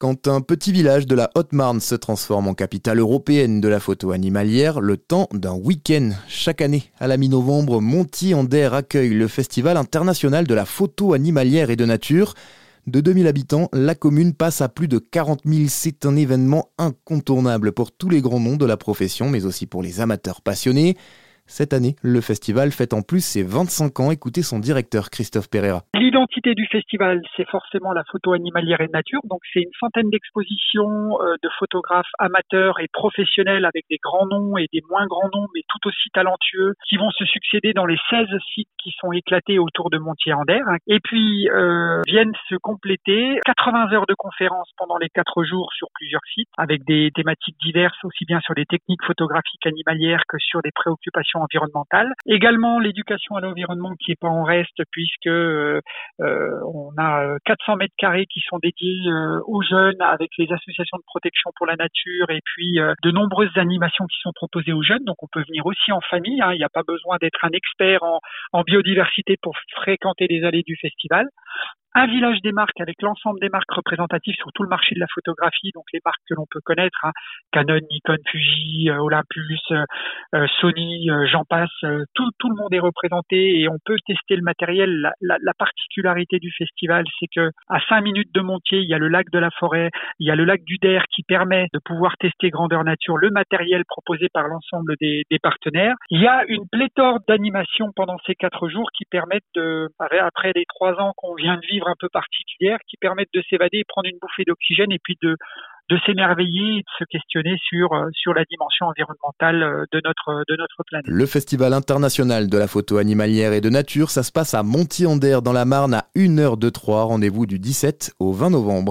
Quand un petit village de la Haute-Marne se transforme en capitale européenne de la photo animalière, le temps d'un week-end. Chaque année, à la mi-novembre, Monty-en-Der accueille le Festival international de la photo animalière et de nature. De 2000 habitants, la commune passe à plus de 40 000. C'est un événement incontournable pour tous les grands noms de la profession, mais aussi pour les amateurs passionnés. Cette année, le festival fête en plus ses 25 ans. Écoutez son directeur Christophe Pereira. L'identité du festival, c'est forcément la photo animalière et nature. Donc c'est une centaine d'expositions euh, de photographes amateurs et professionnels avec des grands noms et des moins grands noms, mais tout aussi talentueux, qui vont se succéder dans les 16 sites qui sont éclatés autour de Montier-en-Der. Et puis euh, viennent se compléter 80 heures de conférences pendant les 4 jours sur plusieurs sites, avec des thématiques diverses, aussi bien sur les techniques photographiques animalières que sur des préoccupations Également l'éducation à l'environnement qui est pas en reste puisque euh, euh on a 400 euh, mètres carrés qui sont dédiés aux jeunes avec les associations de protection pour la nature et puis de nombreuses animations qui sont proposées aux jeunes. Donc on peut venir aussi en famille. Hein. Il n'y a pas besoin d'être un expert en biodiversité pour fréquenter les allées du festival un village des marques avec l'ensemble des marques représentatives sur tout le marché de la photographie, donc les marques que l'on peut connaître, hein, Canon, Nikon, Fuji, euh, Olympus, euh, euh, Sony, j'en passe, tout, le monde est représenté et on peut tester le matériel. La particularité du festival, c'est que à 5 minutes de Montier, il y a le lac de la Forêt, il y a le lac du Der qui permet de pouvoir tester grandeur nature, le matériel proposé par l'ensemble des, des, partenaires. Il y a une pléthore d'animations pendant ces quatre jours qui permettent de, après les trois ans qu'on vient de vivre, un peu particulières qui permettent de s'évader, prendre une bouffée d'oxygène et puis de, s'émerveiller et de se questionner sur, euh, la dimension environnementale euh, de notre, planète. Le Festival international de la photo animalière et de nature, ça se passe à Montier-en-Der dans la Marne à 1h de 3. Rendez-vous du 17 au 20 novembre.